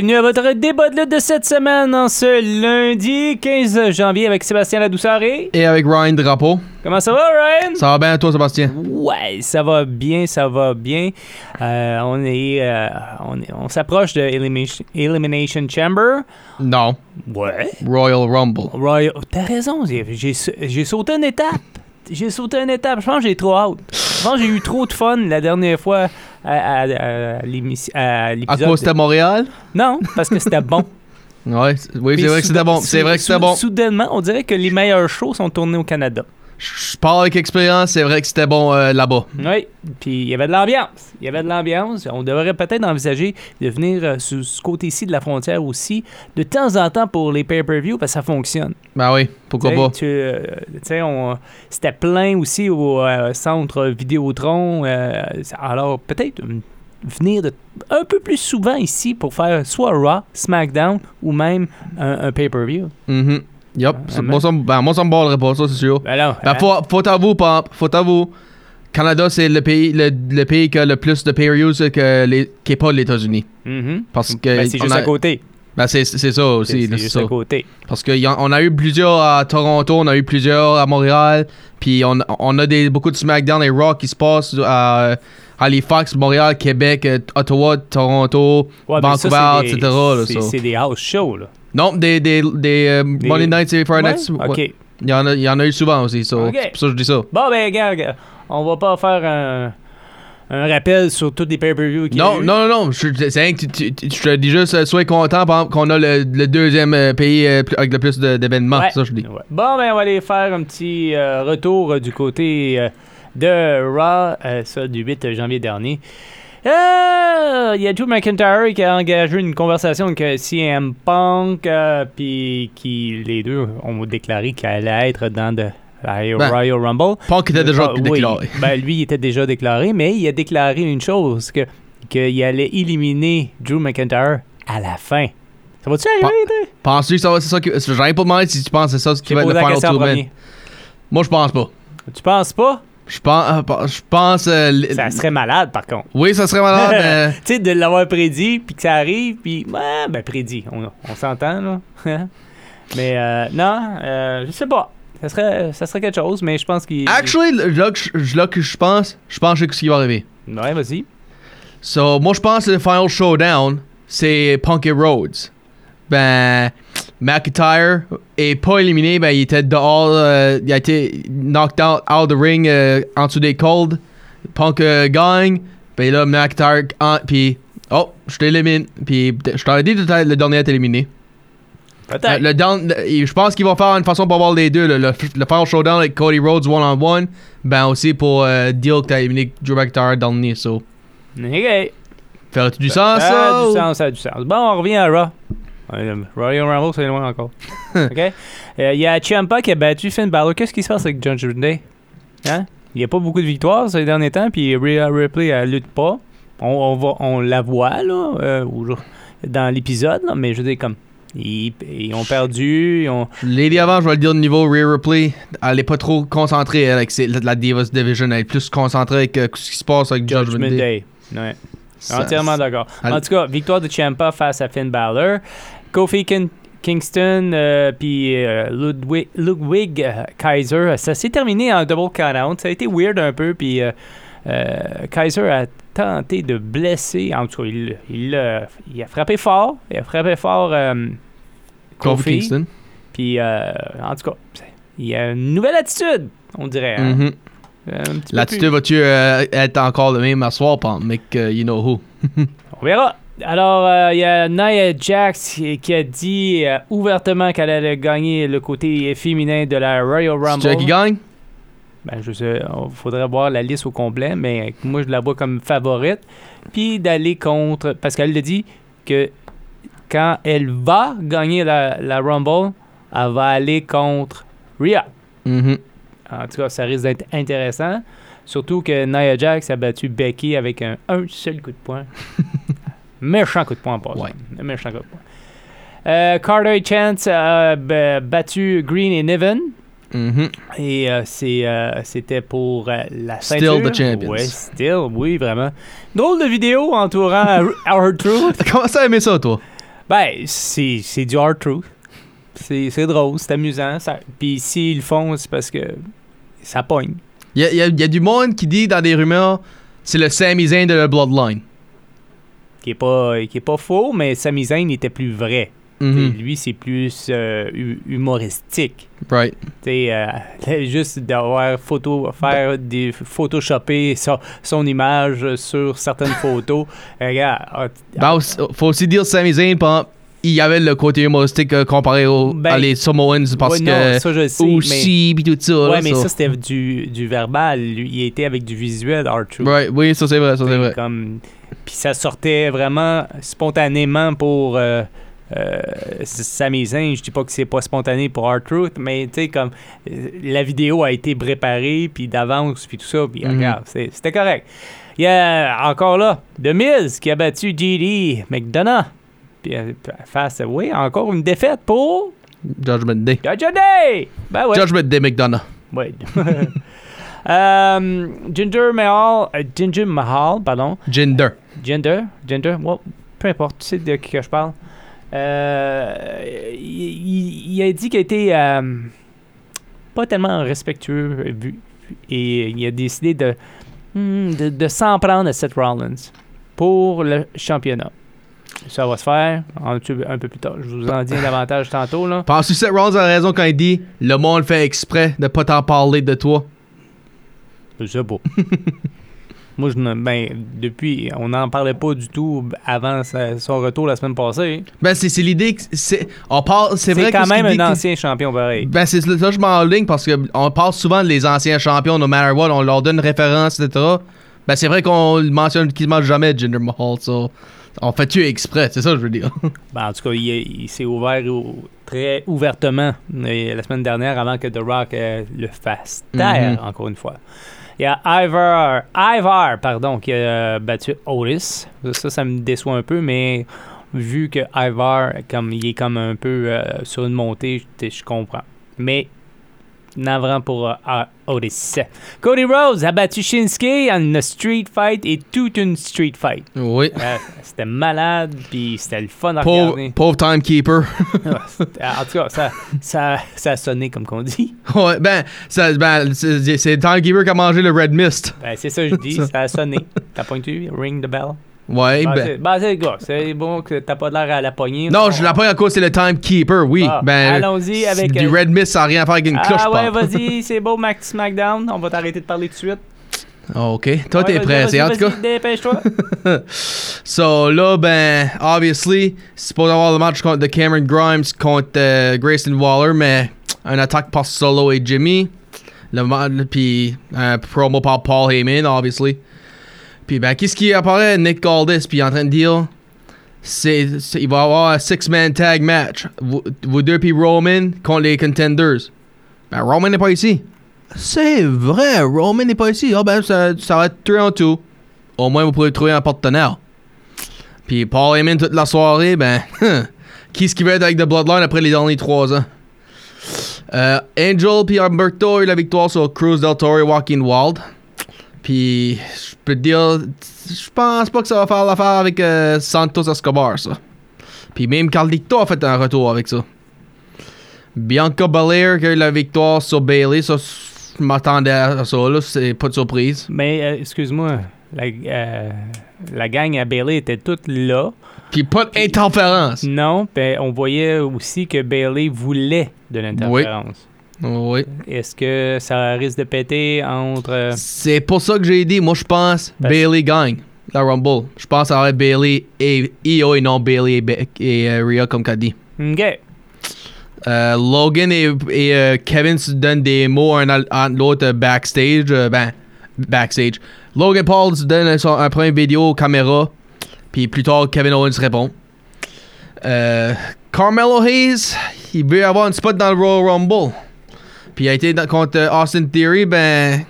Bienvenue à votre débat de lutte de cette semaine en ce lundi 15 janvier avec Sébastien Ladouceur et... Et avec Ryan Drapeau. Comment ça va, Ryan? Ça va bien toi, Sébastien? Ouais, ça va bien, ça va bien. Euh, on est, euh, on, est- on s'approche de Elimination, Elimination Chamber. Non. Ouais. Royal Rumble. Royal, t'as raison, j'ai sauté une étape. J'ai sauté une étape. Je pense que j'ai trop hâte. Je pense que j'ai eu trop de fun la dernière fois à, à- à l'émission- à cause c'était Montréal? Non, parce que c'était bon. Ouais, oui, c'est vrai que c'était bon. C'est vrai que c'était bon. Soudainement, on dirait que les meilleurs shows sont tournés au Canada. Je parle avec expérience, c'est vrai que c'était bon euh, là-bas. Oui, puis il y avait de l'ambiance. Il y avait de l'ambiance. On devrait peut-être envisager de venir euh, sur ce côté-ci de la frontière aussi, de temps en temps pour les pay-per-view, parce que ça fonctionne. Ben oui, pourquoi T'sais, pas. tu, euh, C'était plein aussi au euh, centre Vidéotron. alors, peut-être venir de- un peu plus souvent ici pour faire soit Raw, SmackDown ou même un, un pay-per-view. Mhm. Yup. C'est- mais- moi, ça, me- ben, moi, ça me pas, ça, c'est sûr. Ben là, Ben, hein? faut, faut t'avouer, faut t'avouer. Canada, c'est le pays, le, le pays qui a le plus de pay-per-views que les, qui est pas les États-Unis. Mhm. Parce que. Ben, c'est on juste a- à côté. Ben, c'est c'est ça aussi. C'est c'est c'est juste ça. à côté. Parce qu'on a eu plusieurs à Toronto, on a eu plusieurs à Montréal, puis on, on a des, beaucoup de SmackDown et Raw qui se passent à Halifax, Montréal, Québec, euh, Ottawa, Toronto, Ouais, ben ça, Vancouver, c'est des- etc. là, c'est-. C'est des house shows, là. Non, des, des, des, euh, Monday Nights et Friday Ouais? OK. Il, y en a, il y en a eu souvent aussi. Ok. c'est pour ça que je dis ça. Bon, ben, regarde, on va pas faire un, un rappel sur tous les pay-per-views qu'il Non, non, non, non, je- c'est rien que tu, tu- tu- je te dis juste, euh, sois content qu'on a le, le deuxième euh, pays euh, avec le plus d'événements, Ouais. ça je dis. Ouais. Bon, ben, on va aller faire un petit euh, retour du côté de Raw, ça, du 8 janvier dernier. Euh, Il y a Drew McIntyre qui a engagé une conversation avec euh, CM Punk, euh, puis qui, les deux ont déclaré qu'il allait être dans de, Ben, Royal Rumble. Punk était déjà oui. déclaré. Ben, lui, il était déjà déclaré, mais il a déclaré une chose, que qu'il allait éliminer Drew McIntyre à la fin. Ça va-tu arriver? Penses-tu que ça va, c'est ça qui. J'aurais pas demandé si tu penses que c'est ça ce qui J'ai va être le final. Moi je pense pas. Tu penses pas? Je pense. euh, Je pense. euh, l- Ça serait malade, par contre. Oui, ça serait malade, mais. tu sais, de l'avoir prédit, puis que ça arrive, puis... Ouais, ben, prédit. On, on s'entend, là. mais euh, non, euh, je sais pas. Ça serait, ça serait quelque chose, mais je pense qu'il... Actually, là que je- je pense, je pense que je ce qui va arriver. Ouais, vas-y. So, moi je pense que le final showdown, c'est Punk et Rhodes. Ben, McIntyre est pas éliminé, ben il était dehors, euh, il a été knocked out, out of the ring euh, en dessous des cold. Punk euh, gagne, ben là McIntyre, puis oh, je t'élimine. Puis je t'avais dit que le dernier est éliminé. Peut-être. Euh, le down- le- je pense qu'ils vont faire une façon pour avoir les deux. Le, le, le final showdown avec Cody Rhodes one-on-one. Ben aussi pour deal que t'as éliminé Drew McIntyre dans le nez. So. OK. Ferais-tu du sens, ça ça? a du sens, ça a du sens. Bon, on revient à Raw. Euh, Royal Rumble, c'est loin encore. OK? Euh, Il y a Ciampa qui a battu Finn Balor. Qu'est-ce qui se passe avec John Day? Hein? Il n'y a pas beaucoup de victoires ces derniers temps, puis Rhea Ripley, elle lutte pas. On, on, va, on la voit, là, euh, dans l'épisode, mais je veux dire, comme, ils, ils ont perdu, ils ont... Dit avant, je vais le dire au niveau Rhea Ripley. Elle est pas trop concentrée elle, avec ses- la, Divas Division. Elle est plus concentrée avec euh, ce qui se passe avec Judgment, Judgment Day. Day. Ouais. Ça- Entièrement d'accord. En tout cas, victoire de Ciampa face à Finn Balor. Kofi Kin- Kingston euh, puis euh, Ludwig, Ludwig euh, Kaiser, ça s'est terminé en double count-out. Ça a été weird un peu, puis Kaiser a tenté de blesser. En tout cas, il, il, a- il a frappé fort. Il a frappé fort Kofi. Kingston. Puis, en tout cas, il a une nouvelle attitude, on dirait. hein. Mhm. Peu L'attitude va-tu euh, être encore le même à soir, Mick, euh, you know who? On verra. Alors, euh, il y a Nia Jax qui a dit euh, ouvertement qu'elle allait gagner le côté féminin de la Royal C'est Rumble. qui qui gagne? ben, je sais, il faudrait voir la liste au complet, mais moi, je la vois comme favorite. Puis d'aller contre. Parce qu'elle l'a dit que quand elle va gagner la, la Rumble, elle va aller contre Rhea. Mhm. En tout cas, ça risque d'être intéressant. Surtout que Nia Jax a battu Becky avec un, un seul coup de poing. méchant coup de poing en passant. Ouais. Méchant coup de poing. Euh, Carter Chance a b- battu Green et Niven. Mhm. Et euh, euh, c'était pour euh, la Still ceinture. the champions. Ouais, still, oui, vraiment. Drôle de vidéo entourant Our Truth. Comment ça aimer ça, toi? Ben, c'est, du Hard Truth. C'est, c'est drôle, c'est amusant. Ça... Puis s'ils le font, c'est parce que ça pogne. Il y a, y a- y a du monde qui dit dans des rumeurs c'est le Sami Zayn de la Bloodline. Qui est pas, qui est pas faux, mais Sami Zayn était plus vrai. Mhm. Lui, c'est plus euh, hu- humoristique. Right. Euh, juste d'avoir photo, faire des photoshopper son, son image sur certaines photos. Euh, Regarde, ah, t- Ben, aussi- faut aussi dire Sami Zayn, exemple, il y avait le côté humoristique euh, comparé aux Ben, à les Samoans parce ouais, que non, ça, je le sais, aussi pis tout ça. là, ouais, mais ça. ça, c'était du, du verbal. Il était avec du visuel, Arthur. Right, oui, ça c'est vrai, ça c'est vrai. Comme, puis ça sortait vraiment spontanément pour euh, euh, Sami Zayn. Je dis pas que c'est pas spontané pour R-Truth, mais tu sais, comme euh, la vidéo a été préparée, puis d'avance, puis tout ça, puis Mhm. regarde, c'était correct. Il y a encore là The Miz qui a battu JD McDonough. Puis euh, face, oui, encore une défaite pour Judgment Day. Judge Day! Ben ouais. Judgment Day McDonough. Ouais. Euh, Ginger Mahal, euh, Ginger Mahal, pardon, Jinder. Gender, Gender, well, peu importe, tu sais de qui que je parle. Euh, il, a dit qu'il était euh, pas tellement respectueux vu, et il a décidé de, hmm, de, de s'en prendre à Seth Rollins pour le championnat. Ça va se faire un, peu plus tard. Je vous en dis davantage tantôt. Là. Penses-tu que Seth Rollins a raison quand il dit le monde fait exprès de pas t'en parler de toi? Je sais pas. Moi, je ne- ben, depuis, on n'en parlait pas du tout avant sa- son retour la semaine passée. Ben, c'est c'est l'idée que c'est. On parle. C'est C'est vrai quand que ce qu'il même dit un que- ancien champion pareil. Ben, c'est là que je m'enligne parce qu'on parle souvent des anciens champions, no matter what, on leur donne une référence, etc. Ben, c'est vrai qu'on le mentionne quasiment jamais, Jinder Mahal, so. On fait-tu exprès, c'est ça que je veux dire. Ben, en tout cas, il, il s'est ouvert au- très ouvertement euh, la semaine dernière avant que The Rock euh, le fasse taire, Mhm. encore une fois. Il y a Ivar, Ivar pardon, qui a euh, battu Otis. Ça, ça me déçoit un peu, mais vu que Ivar, comme, il est comme un peu euh, sur une montée, je je comprends. Mais navrant pour euh, Otis. Cody Rhodes a battu Shinsuke en une street fight et toute une street fight. Oui. Euh, c'était malade, puis c'était le fun à Pauvre, regarder. pauvre timekeeper. En tout cas, ça, ça, ça a sonné comme qu'on dit. ouais, ben, ça- ben, c'est c'est le timekeeper qui a mangé le Red Mist. Ben, c'est ça que je dis, Ça. ça a sonné. T'as pointu, ring the bell. Ouais, Ben, ben. c'est ben, c'est gars, c'est bon que t'as pas l'air à la poignée. Non, On- je l'ai pas encore, c'est le timekeeper, oui. Ah, ben, allons-y avec, Du euh, Red Mist, ça n'a rien à faire avec une cloche, Ah ouais, vas-y, c'est beau, Mac SmackDown. On va t'arrêter de parler tout de suite. Ah, ok. Toi, Ouais, t'es prêt, c'est en tout cas. Dépêche-toi. So là, ben, obviously, c'est supposé avoir le match contre de Cameron Grimes contre euh, Grayson Waller, mais un attaque par Solo et Jimmy. Le puis un promo par Paul Heyman, obviously. Puis ben, qu'est-ce qui apparaît? Nick Galdis, puis il est en train de dire, c'est, il va y avoir un six-man tag match. Vous, vous deux puis Roman contre les contenders. Ben, Roman n'est pas ici. C'est vrai, Roman n'est pas ici. Ah ben, ça, ça va être 3 en 2. Au moins, vous pourrez trouver un partenaire. Puis Paul Heyman toute la soirée, ben, qui est-ce qui va être avec The Bloodline après les derniers trois ans? Euh, Angel puis Humberto eu la victoire sur Cruz del Toro et Walking Wild. Puis, je peux te dire, je pense pas que ça va faire l'affaire avec euh, Santos Escobar, ça. Puis même Carlito a fait un retour avec ça. Bianca Belair qui a eu la victoire sur Bailey, ça, je m'attendais à ça, là, c'est pas de surprise. Mais, euh, excuse-moi, la, euh, la gang à Bailey était toute là. Puis pas d'interférence. Non, ben, on voyait aussi que Bailey voulait de l'interférence. Oui. Est-ce que ça risque de péter entre. euh, C'est pour ça que j'ai dit, moi je pense Parce- Bailey gagne la Rumble. Je pense être Bailey et Io et non Bailey et, et euh, Rhea comme qu'a dit. Ok. Euh, Logan et, et, euh, Kevin se donnent des mots un à à l'autre backstage. ben, backstage. Logan Paul se donne son, un premier vidéo caméra. Puis plus tard, Kevin Owens répond. Carmelo Hayes, il veut avoir une spot dans le Royal Rumble. Puis il a été dans- contre euh, Austin Theory, ben.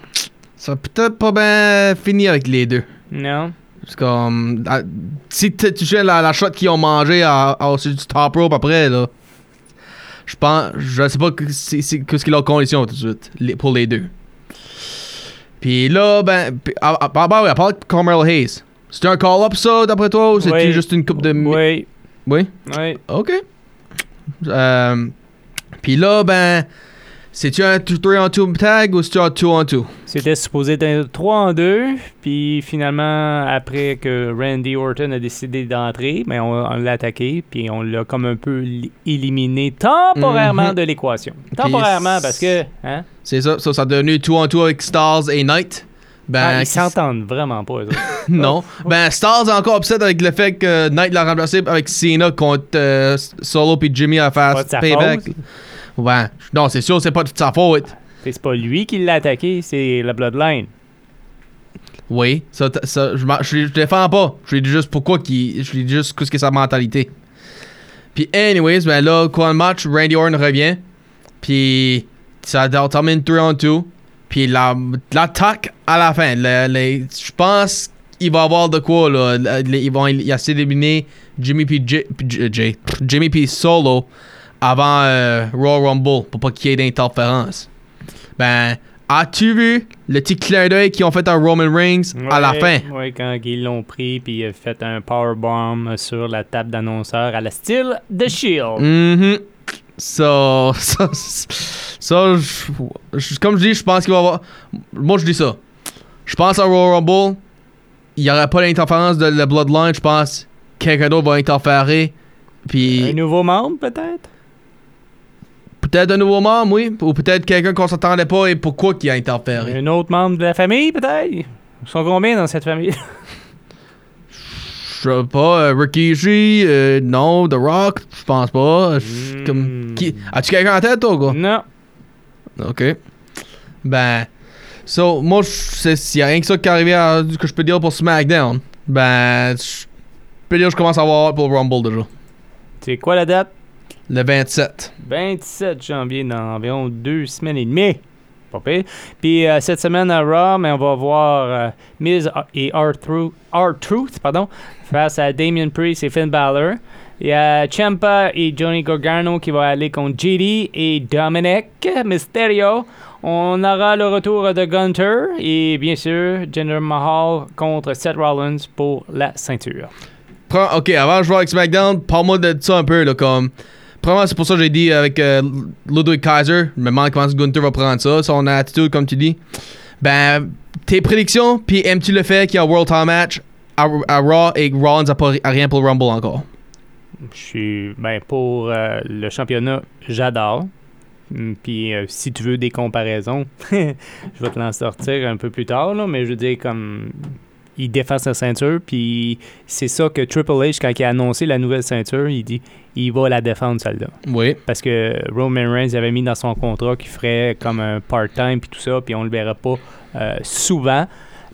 Ça a peut-être pas bien fini avec les deux. Non. Comme. ah, si tu sais la, la shot qu'ils ont mangé à, à, au-dessus du top rope après, là. Je pense. Je sais pas que c'est, c'est- qu'est-ce qui est leur condition tout de suite. les- pour les deux. Puis là, ben. Ah, ah, bah, oui, à part Carmelo Hayes. C'était un call-up ça, d'après toi, ou c'était Oui. juste une coupe de. Oui. Oui? Oui. Ok. Euh, Puis là, ben. C'est-tu un 3 on 2 tag ou c'est-tu un 2 on 2? C'était supposé être 3 en 2, puis finalement, après que Randy Orton a décidé d'entrer, ben on, on l'a attaqué, puis on l'a comme un peu li- éliminé temporairement Mhm. de l'équation. Temporairement, parce que, hein, C'est ça, ça, ça a devenu 2 on 2 avec Stars et Knight. Ben, ah, ils s'entendent vraiment pas, eux. Non. Ben, Stars est encore upset avec le fait que Knight l'a remplacé avec Cena contre euh, Solo puis Jimmy à faire payback. faute. Ouais. Non, c'est sûr, c'est pas de sa faute. C'est pas lui qui l'a attaqué, c'est la Bloodline. Oui. Ça, ça, je, je, je défends pas. Je lui dis juste pourquoi qu'il. Je lui dis juste qu'est-ce que sa mentalité. Puis, anyways, ben là, quoi le match, Randy Orton revient. Puis, ça termine 3 on 2. Puis, la- l'attaque à la fin. je pense qu'il va avoir de quoi, là. Ils vont il essayer d'éliminer Jimmy P. J, P- J- J- Jimmy P. Solo avant euh, Royal Rumble pour pas qu'il y ait d'interférence. Ben, as-tu vu le petit clin d'œil qu'ils ont fait à Roman Reigns à la fin? Oui, quand ils l'ont pris, puis il a fait un powerbomb sur la table d'annonceur à la style The Shield. Mhm. Ça, ça, comme je dis, je pense qu'il va y avoir. Moi, je dis ça. Je pense à Royal Rumble, il n'y aura pas d'interférence de la Bloodline. Je pense que quelqu'un d'autre va interférer. Un Puis nouveau membre, peut-être? Peut-être un nouveau membre, oui. Ou peut-être quelqu'un qu'on s'attendait pas et pourquoi qu'il a interféré. Un autre membre de la famille, peut-être? Ils sont combien dans cette famille? Je sais pas, euh, Ricky G, euh, non, The Rock, je pense pas. Hmm. Comme, qui, as-tu quelqu'un en tête, toi, gars? non. Ok. Ben, so, moi, s'il y a rien que ça qui est arrivé à- que je peux dire pour SmackDown, ben, je peux dire que je commence à avoir hâte pour Rumble déjà. C'est quoi la date? Le 27. 27 janvier, dans environ deux semaines et demie. Pas pire. Puis euh, cette semaine à Raw, mais on va voir euh, Miz et R-Truth pardon, face à Damien Priest et Finn Balor. Il y a Ciampa et Johnny Gargano qui vont aller contre JD et Dominic Mysterio. On aura le retour de Gunter et bien sûr Jinder Mahal contre Seth Rollins pour la ceinture. Prends- ok, avant de jouer avec SmackDown, parle-moi de ça un peu, là, comme. Premièrement, c'est pour ça que j'ai dit avec euh, Ludwig Kaiser, je me demande comment Gunther va prendre ça, son attitude, comme tu dis. Ben, tes prédictions, puis aimes-tu le fait qu'il y a un World Title Match à, Raw et que Rollins n'a pas rien pour le Rumble encore? Je suis. Ben, pour euh, le championnat, j'adore. Hum, Puis, euh, si tu veux des comparaisons, je vais te l'en sortir un peu plus tard, là, mais je veux dire, comme. Il défend sa ceinture, puis c'est ça que Triple H, quand il a annoncé la nouvelle ceinture, il dit il va la défendre, celle-là. Oui. Parce que Roman Reigns avait mis dans son contrat qu'il ferait comme un part-time, puis tout ça, puis on le verra pas euh, souvent.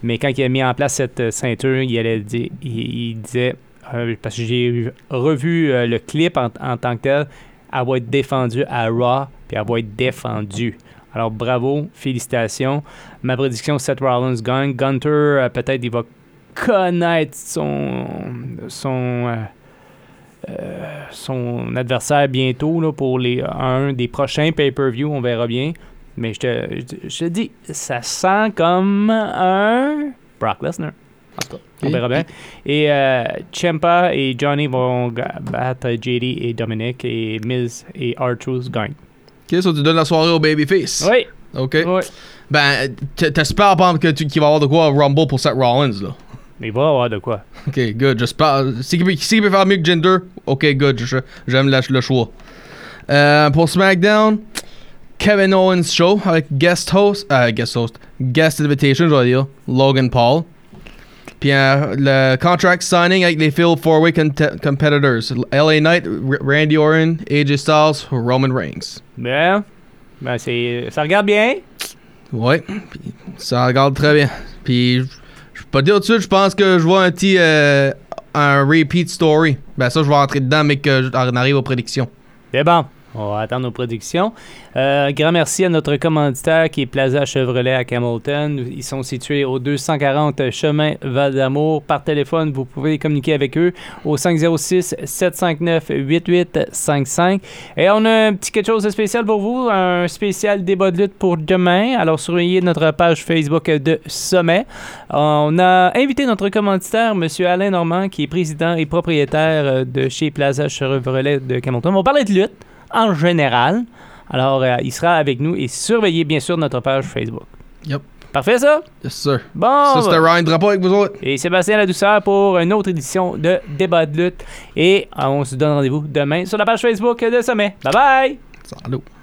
Mais quand il a mis en place cette euh, ceinture, il, allait dire, il, il disait, euh, parce que j'ai revu euh, le clip en, en tant que tel, elle va être défendue à Raw, puis elle va être défendue. Alors bravo, félicitations. Ma prédiction, Seth Rollins gagne. Gunter, euh, peut-être il va connaître son, son, euh, euh, son adversaire bientôt là, pour les, un des prochains pay-per-view, on verra bien. Mais je te, je, je te dis, ça sent comme un Brock Lesnar. En tout cas, on verra bien. Et euh, Ciampa et Johnny vont battre JD et Dominic et Miz et R-Truth gagnent. Ok, so tu donnes la soirée au Babyface. Oui, Ok. oui. Ben, t'espères pas que tu- qu'il va avoir de quoi Rumble pour Seth Rollins, là. Mais il va y avoir de quoi. Ok, good. J'espère. Si il peut, si peut faire mieux que Jinder, ok, good. J'aime le choix. Euh, pour SmackDown, Kevin Owens Show avec guest host, euh, guest host, guest invitation, je vais dire, Logan Paul. Puis euh, le contract signing avec les Field Four-Way Competitors. LA Knight, R- Randy Orton, AJ Styles, Roman Reigns. Bien. Ben, c'est, ça regarde bien. Ouais, puis ça regarde très bien. Puis je peux pas dire tout de suite, je pense que je vois un petit euh, un repeat story. Ben ça, je vais rentrer dedans, mais que on arrive aux prédictions. C'est bon. On va attendre nos prédictions. Euh, grand merci à notre commanditaire qui est Plaza Chevrolet à Hamilton. Ils sont situés au 240 chemin Val d'Amour. Par téléphone, vous pouvez communiquer avec eux au 506-759-8855. Et on a un petit quelque chose de spécial pour vous, un spécial débat de lutte pour demain. Alors surveillez notre page Facebook de Sommet. On a invité notre commanditaire, M. Alain Normand, qui est président et propriétaire de chez Plaza Chevrolet de Hamilton. On va parler de lutte en général. Alors, euh, il sera avec nous et surveillez bien sûr notre page Facebook. Yep. Parfait, ça? Yes, sir. Bon! ça, c'était Ryan Drapeau avec vous autres. Et Sébastien La Douceur pour une autre édition de Débat de lutte. Et on se donne rendez-vous demain sur la page Facebook de Sommet. Bye bye! Salut.